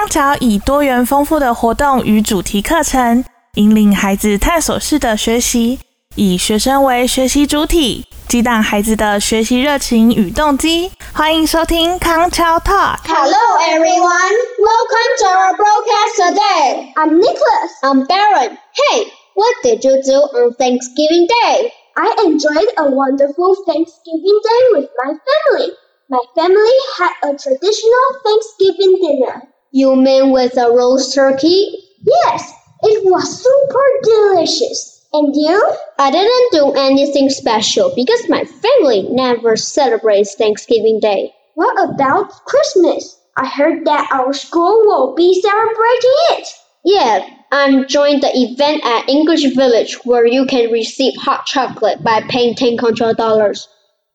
康桥以多元丰富的活动与主题课程，引领孩子探索式的学习，以学生为学习主体，激荡孩子的学习热情与动机。欢迎收听康桥 Talk。Hello, everyone. Welcome to our broadcast today. I'm Nicholas. I'm Baron. Hey, what did you do on Thanksgiving Day? I enjoyed a wonderful Thanksgiving Day with my family. My family had a traditional Thanksgiving dinner. You mean with a roast turkey? Yes, it was super delicious. And you? I didn't do anything special because my family never celebrates Thanksgiving Day. What about Christmas? I heard that our school will be celebrating it. Yeah, I'm joining the event at English Village where you can receive hot chocolate by paying 10 control dollars.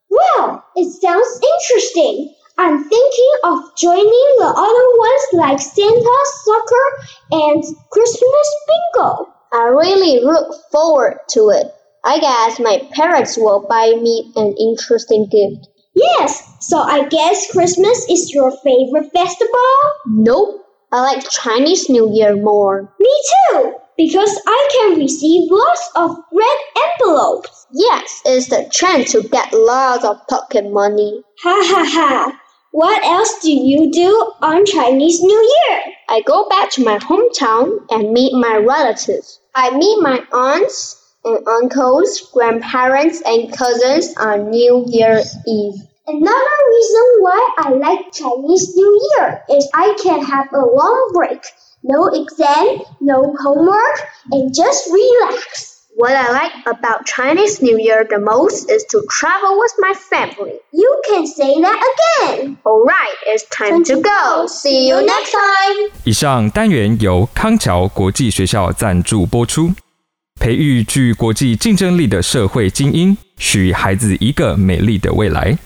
Wow, it sounds interesting. I'm thinking of joining the other ones like Santa, soccer, and Christmas bingo. I really look forward to it. I guess my parents will buy me an interesting gift. Yes, so I guess Christmas is your favorite festival? Nope. I like Chinese New Year more. Me too, because I can receive lots of red envelopes. Yes, it's the trend to get lots of pocket money. Ha ha ha. What else do you do on Chinese New Year? I go back to my hometown and meet my relatives. I meet my aunts and uncles, grandparents, and cousins on New Year Eve. Another reason why I like Chinese New Year is I can have a long break. No exam, no homework, and just relax. What I like about Chinese New Year the most is to travel with my family. You can say that again. Alright, it's time to go. See you next time. 以上单元由康桥国际学校赞助播出，培育具国际竞争力的社会精英，许孩子一个美丽的未来。